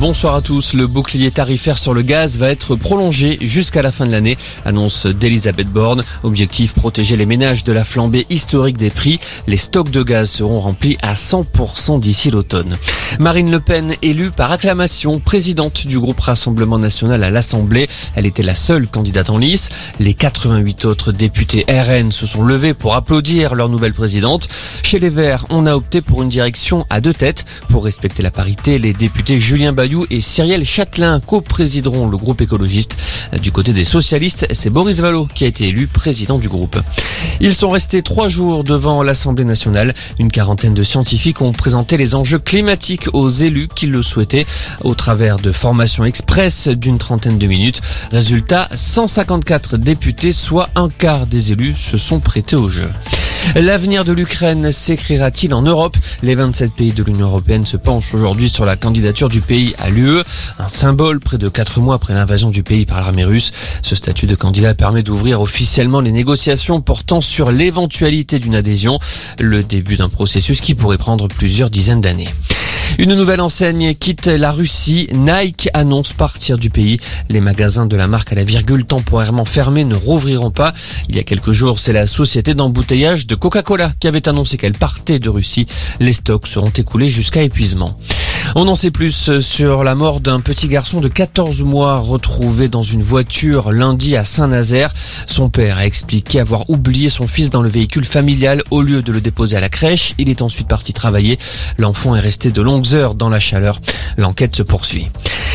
Bonsoir à tous. Le bouclier tarifaire sur le gaz va être prolongé jusqu'à la fin de l'année, annonce d'Elisabeth Borne. Objectif protéger les ménages de la flambée historique des prix. Les stocks de gaz seront remplis à 100% d'ici l'automne. Marine Le Pen élue par acclamation présidente du groupe Rassemblement National à l'Assemblée. Elle était la seule candidate en lice. Les 88 autres députés RN se sont levés pour applaudir leur nouvelle présidente. Chez les Verts, on a opté pour une direction à deux têtes. Pour respecter la parité, les députés Julien Bayou et Cyrielle Châtelain co-présideront le groupe écologiste. Du côté des socialistes, c'est Boris Vallot qui a été élu président du groupe. Ils sont restés trois jours devant l'Assemblée nationale. Une quarantaine de scientifiques ont présenté les enjeux climatiques aux élus qui le souhaitaient au travers de formations express d'une trentaine de minutes. Résultat, 154 députés, soit un quart des élus, se sont prêtés au jeu. L'avenir de l'Ukraine s'écrira-t-il en Europe? Les 27 pays de l'Union européenne se penchent aujourd'hui sur la candidature du pays à l'UE, un symbole près de 4 mois après l'invasion du pays par l'armée russe. Ce statut de candidat permet d'ouvrir officiellement les négociations portant sur l'éventualité d'une adhésion, le début d'un processus qui pourrait prendre plusieurs dizaines d'années. Une nouvelle enseigne quitte la Russie. Nike annonce partir du pays. Les magasins de la marque à la virgule temporairement fermés ne rouvriront pas. Il y a quelques jours, c'est la société d'embouteillage de Coca-Cola qui avait annoncé qu'elle partait de Russie. Les stocks seront écoulés jusqu'à épuisement. On en sait plus sur la mort d'un petit garçon de 14 mois retrouvé dans une voiture lundi à Saint-Nazaire. Son père a expliqué avoir oublié son fils dans le véhicule familial au lieu de le déposer à la crèche. Il est ensuite parti travailler. L'enfant est resté de longues heures dans la chaleur. L'enquête se poursuit.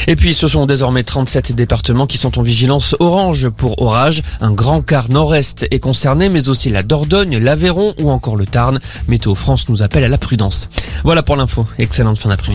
Et puis ce sont désormais 37 départements qui sont en vigilance orange pour orage. Un grand quart nord-est est concerné, mais aussi la Dordogne, l'Aveyron ou encore le Tarn. Météo France nous appelle à la prudence. Voilà pour l'info. Excellente fin d'après-midi.